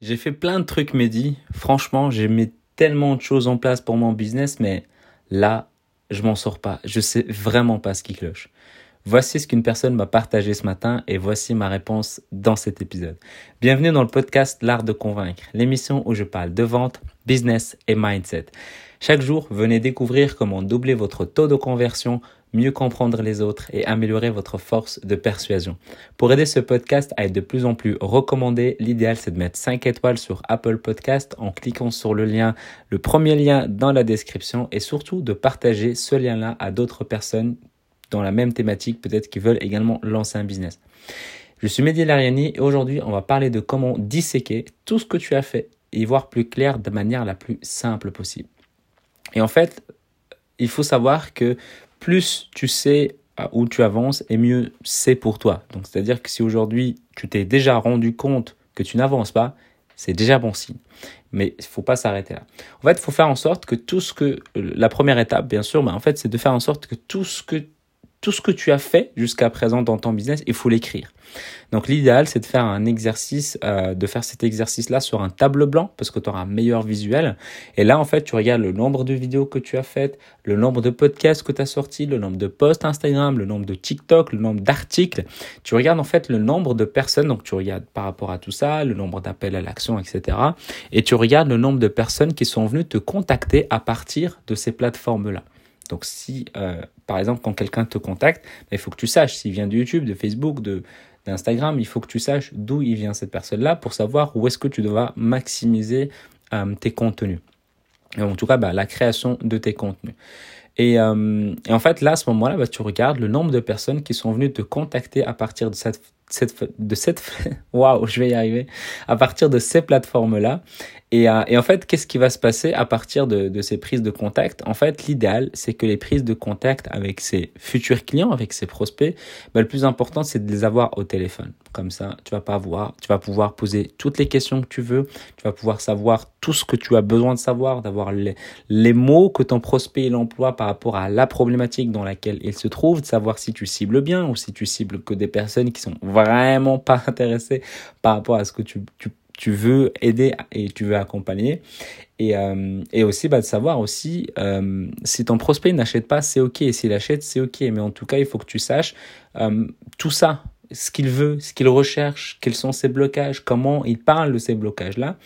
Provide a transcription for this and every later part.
J'ai fait plein de trucs Mehdi. Franchement, j'ai mis tellement de choses en place pour mon business, mais là, je m'en sors pas. Je sais vraiment pas ce qui cloche. Voici ce qu'une personne m'a partagé ce matin et voici ma réponse dans cet épisode. Bienvenue dans le podcast L'art de convaincre, l'émission où je parle de vente, business et mindset. Chaque jour, venez découvrir comment doubler votre taux de conversion mieux comprendre les autres et améliorer votre force de persuasion. Pour aider ce podcast à être de plus en plus recommandé, l'idéal c'est de mettre 5 étoiles sur Apple Podcast en cliquant sur le lien, le premier lien dans la description et surtout de partager ce lien-là à d'autres personnes dans la même thématique, peut-être qui veulent également lancer un business. Je suis Mehdi Lariani et aujourd'hui on va parler de comment disséquer tout ce que tu as fait et voir plus clair de manière la plus simple possible. Et en fait, il faut savoir que plus tu sais où tu avances et mieux c'est pour toi. Donc c'est-à-dire que si aujourd'hui tu t'es déjà rendu compte que tu n'avances pas, c'est déjà bon signe. Mais il faut pas s'arrêter là. En fait, il faut faire en sorte que tout ce que la première étape, bien sûr, mais en fait, c'est de faire en sorte que tout ce que tout ce que tu as fait jusqu'à présent dans ton business, il faut l'écrire. Donc l'idéal, c'est de faire un exercice, euh, de faire cet exercice-là sur un tableau blanc parce que tu auras un meilleur visuel. Et là, en fait, tu regardes le nombre de vidéos que tu as faites, le nombre de podcasts que tu as sortis, le nombre de posts Instagram, le nombre de TikTok, le nombre d'articles. Tu regardes en fait le nombre de personnes, donc tu regardes par rapport à tout ça, le nombre d'appels à l'action, etc. Et tu regardes le nombre de personnes qui sont venues te contacter à partir de ces plateformes-là. Donc si, euh, par exemple, quand quelqu'un te contacte, il faut que tu saches s'il vient de YouTube, de Facebook, de d'Instagram, il faut que tu saches d'où il vient cette personne-là pour savoir où est-ce que tu dois maximiser euh, tes contenus. En tout cas, ben, la création de tes contenus. Et, euh, et, en fait, là, à ce moment-là, ben, tu regardes le nombre de personnes qui sont venues te contacter à partir de cette cette, de cette, waouh, je vais y arriver, à partir de ces plateformes-là. Et, euh, et, en fait, qu'est-ce qui va se passer à partir de, de ces prises de contact? En fait, l'idéal, c'est que les prises de contact avec ses futurs clients, avec ses prospects, ben, le plus important, c'est de les avoir au téléphone. Comme ça, tu vas pas voir, tu vas pouvoir poser toutes les questions que tu veux, tu vas pouvoir savoir tout ce que tu as besoin de savoir, d'avoir les, les mots que ton prospect il emploie par rapport à la problématique dans laquelle il se trouve, de savoir si tu cibles bien ou si tu cibles que des personnes qui sont vraiment pas intéressées par rapport à ce que tu, tu tu veux aider et tu veux accompagner. Et, euh, et aussi bah, de savoir aussi euh, si ton prospect n'achète pas, c'est ok. S'il achète, c'est ok. Mais en tout cas, il faut que tu saches euh, tout ça, ce qu'il veut, ce qu'il recherche, quels sont ses blocages, comment il parle de ces blocages-là.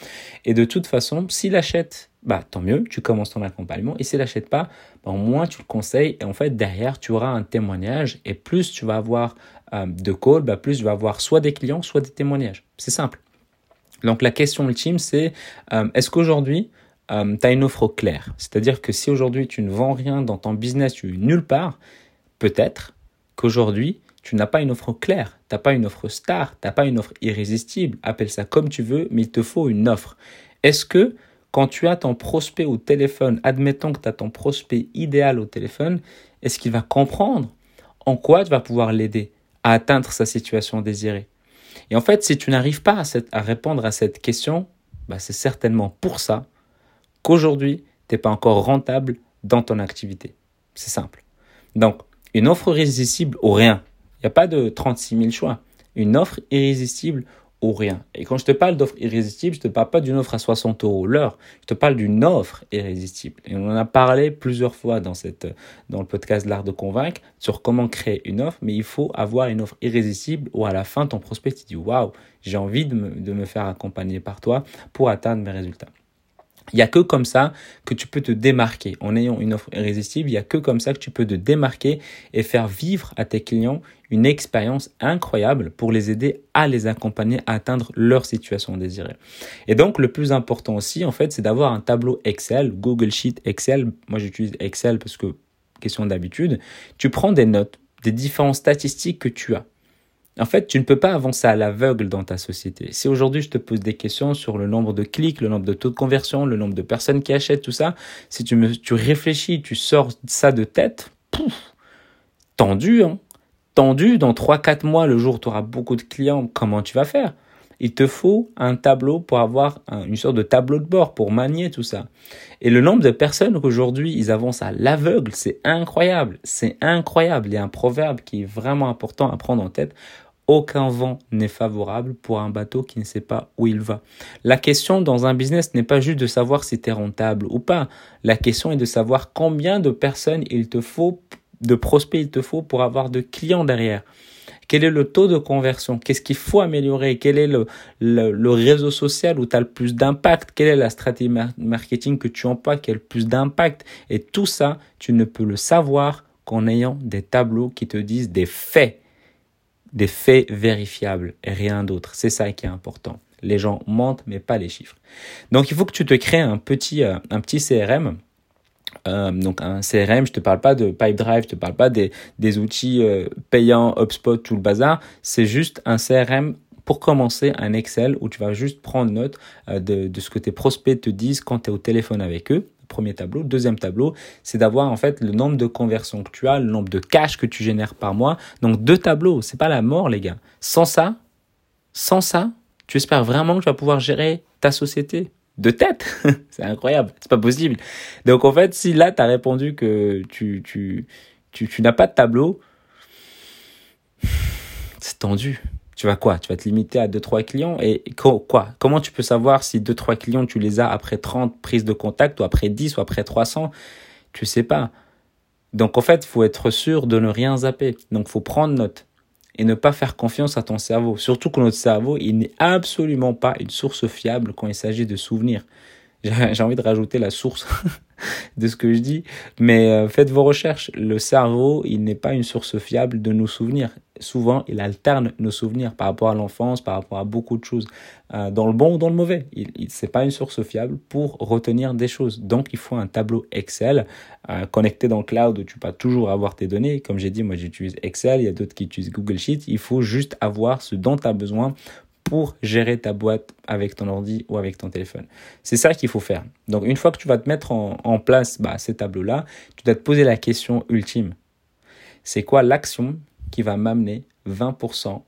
Et de toute façon, s'il achète, bah tant mieux, tu commences ton accompagnement. Et s'il n'achète pas, bah, au moins tu le conseilles. Et en fait, derrière, tu auras un témoignage. Et plus tu vas avoir de calls, bah, plus tu vas avoir soit des clients, soit des témoignages. C'est simple. Donc la question ultime, c'est euh, est-ce qu'aujourd'hui, euh, tu as une offre claire? C'est-à-dire que si aujourd'hui tu ne vends rien dans ton business, tu nulle part, peut-être qu'aujourd'hui, tu n'as pas une offre claire, tu n'as pas une offre star, tu n'as pas une offre irrésistible, appelle ça comme tu veux, mais il te faut une offre. Est-ce que quand tu as ton prospect au téléphone, admettons que tu as ton prospect idéal au téléphone, est-ce qu'il va comprendre en quoi tu vas pouvoir l'aider à atteindre sa situation désirée? Et en fait, si tu n'arrives pas à, répondre à cette question, bah, c'est certainement pour ça qu'aujourd'hui, tu n'es pas encore rentable dans ton activité. C'est simple. Donc, une offre irrésistible ou rien. Il n'y a pas de 36 000 choix. Une offre irrésistible rien. Et quand je te parle d'offre irrésistible, je te parle pas d'une offre à 60 euros l'heure. Je te parle d'une offre irrésistible. Et on en a parlé plusieurs fois dans cette, dans le podcast L'art de convaincre sur comment créer une offre. Mais il faut avoir une offre irrésistible où à la fin, ton prospect te dit, waouh, j'ai envie de me, de me faire accompagner par toi pour atteindre mes résultats. Il n'y a que comme ça que tu peux te démarquer. En ayant une offre irrésistible, il n'y a que comme ça que tu peux te démarquer et faire vivre à tes clients une expérience incroyable pour les aider à les accompagner à atteindre leur situation désirée. Et donc, le plus important aussi, en fait, c'est d'avoir un tableau Excel, Google Sheet, Excel. Moi, j'utilise Excel parce que, question d'habitude, tu prends des notes des différentes statistiques que tu as. En fait, tu ne peux pas avancer à l'aveugle dans ta société. Si aujourd'hui je te pose des questions sur le nombre de clics, le nombre de taux de conversion, le nombre de personnes qui achètent, tout ça, si tu, me, tu réfléchis, tu sors ça de tête, pouf, tendu, hein, tendu, dans 3-4 mois, le jour où tu auras beaucoup de clients, comment tu vas faire? Il te faut un tableau pour avoir une sorte de tableau de bord pour manier tout ça. Et le nombre de personnes qu'aujourd'hui ils avancent à l'aveugle, c'est incroyable. C'est incroyable. Il y a un proverbe qui est vraiment important à prendre en tête. aucun vent n'est favorable pour un bateau qui ne sait pas où il va. La question dans un business n'est pas juste de savoir si tu es rentable ou pas. La question est de savoir combien de personnes il te faut, de prospects il te faut pour avoir de clients derrière. Quel est le taux de conversion? Qu'est-ce qu'il faut améliorer? Quel est le, réseau social où tu as le plus d'impact? Quelle est la stratégie marketing que tu emploies qui a le plus d'impact? Et tout ça, tu ne peux le savoir qu'en ayant des tableaux qui te disent des faits des faits vérifiables et rien d'autre. C'est ça qui est important. Les gens mentent, mais pas les chiffres. Donc, il faut que tu te crées un petit, euh, un petit CRM. Euh, donc un CRM, je te parle pas de Pipedrive, je te parle pas des, des outils euh, payants, HubSpot, tout le bazar. C'est juste un CRM pour commencer un Excel où tu vas juste prendre note de, de ce que tes prospects te disent quand tu es au téléphone avec eux premier tableau. Deuxième tableau, c'est d'avoir en fait le nombre de conversions que tu as, le nombre de cash que tu génères par mois. Donc deux tableaux, c'est pas la mort les gars. Sans ça, sans ça, tu espères vraiment que tu vas pouvoir gérer ta société de tête. c'est incroyable, c'est pas possible. Donc en fait, si là tu as répondu que tu tu tu, tu n'as pas de tableau, c'est tendu tu vas quoi? Tu vas te limiter à 2-3 clients? Et quoi? Comment tu peux savoir si 2-3 clients tu les as après 30 prises de contact ou après 10 ou après 300 Tu sais pas. Donc en fait, faut être sûr de ne rien zapper. Donc faut prendre note et ne pas faire confiance à ton cerveau. Surtout que notre cerveau, il n'est absolument pas une source fiable quand il s'agit de souvenirs. J'ai envie de rajouter la source de ce que je dis, mais euh, faites vos recherches. Le cerveau, il n'est pas une source fiable de nos souvenirs. Souvent, il alterne nos souvenirs par rapport à l'enfance, par rapport à beaucoup de choses, euh, dans le bon ou dans le mauvais. Il, il c'est pas une source fiable pour retenir des choses. Donc, il faut un tableau Excel euh, connecté dans le cloud où tu peux toujours avoir tes données. Comme j'ai dit, moi j'utilise Excel, il y a d'autres qui utilisent Google Sheet. Il faut juste avoir ce dont tu as besoin pour gérer ta boîte avec ton ordi ou avec ton téléphone. C'est ça qu'il faut faire. Donc une fois que tu vas te mettre en, place bah, ces tableaux-là, tu dois te poser la question ultime. C'est quoi l'action qui va m'amener 20%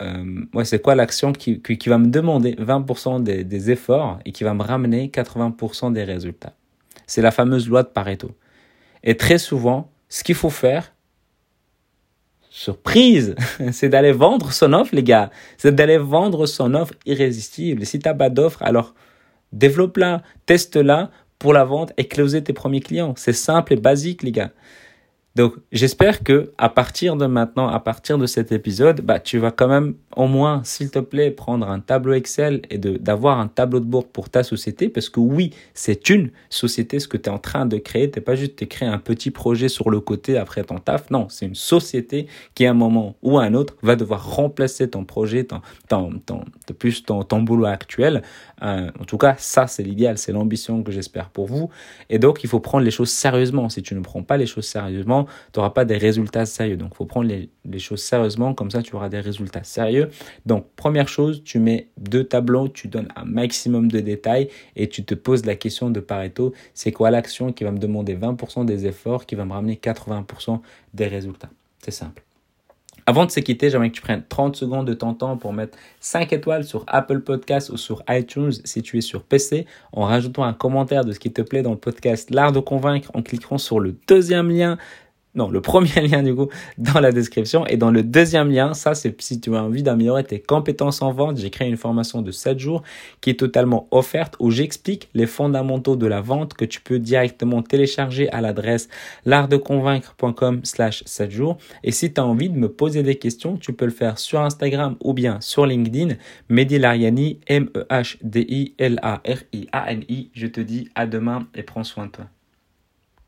euh, ouais, c'est quoi l'action qui, qui, va me demander 20% des, des efforts et qui va me ramener 80% des résultats? C'est la fameuse loi de Pareto. Et très souvent, ce qu'il faut faire, surprise, c'est d'aller vendre son offre, les gars. C'est d'aller vendre son offre irrésistible. Si tu n'as pas d'offre, alors développe-la, teste-la pour la vente et closer tes premiers clients. C'est simple et basique, les gars. Donc, j'espère que à partir de maintenant, à partir de cet épisode, bah, tu vas quand même au moins, s'il te plaît, prendre un tableau Excel et d'avoir un tableau de bord pour ta société. Parce que oui, c'est une société, ce que tu es en train de créer. T'es pas juste créer un petit projet sur le côté après ton taf. Non, c'est une société qui, à un moment ou à un autre, va devoir remplacer ton projet, ton, ton, ton, plus ton, ton boulot actuel. Euh, en tout cas, ça, c'est l'idéal. C'est l'ambition que j'espère pour vous. Et donc, il faut prendre les choses sérieusement. Si tu ne prends pas les choses sérieusement, tu n'auras pas des résultats sérieux. Donc, il faut prendre les, les, choses sérieusement, comme ça, tu auras des résultats sérieux. Donc, première chose, tu mets deux tableaux, tu donnes un maximum de détails et tu te poses la question de Pareto, c'est quoi l'action qui va me demander 20% des efforts, qui va me ramener 80% des résultats? C'est simple. Avant de se quitter, j'aimerais que tu prennes 30 secondes de ton temps pour mettre 5 étoiles sur Apple Podcasts ou sur iTunes si tu es sur PC, en rajoutant un commentaire de ce qui te plaît dans le podcast L'Art de Convaincre en cliquant sur le deuxième lien non, le premier lien du coup dans la description et dans le deuxième lien, ça c'est si tu as envie d'améliorer tes compétences en vente, j'ai créé une formation de 7 jours qui est totalement offerte où j'explique les fondamentaux de la vente que tu peux directement télécharger à l'adresse l'artdeconvaincre.com slash 7 jours et si tu as envie de me poser des questions, tu peux le faire sur Instagram ou bien sur LinkedIn, Mehdi Lariani, M-E-H-D-I-L-A-R-I-A-N-I. Je te dis à demain et prends soin de toi.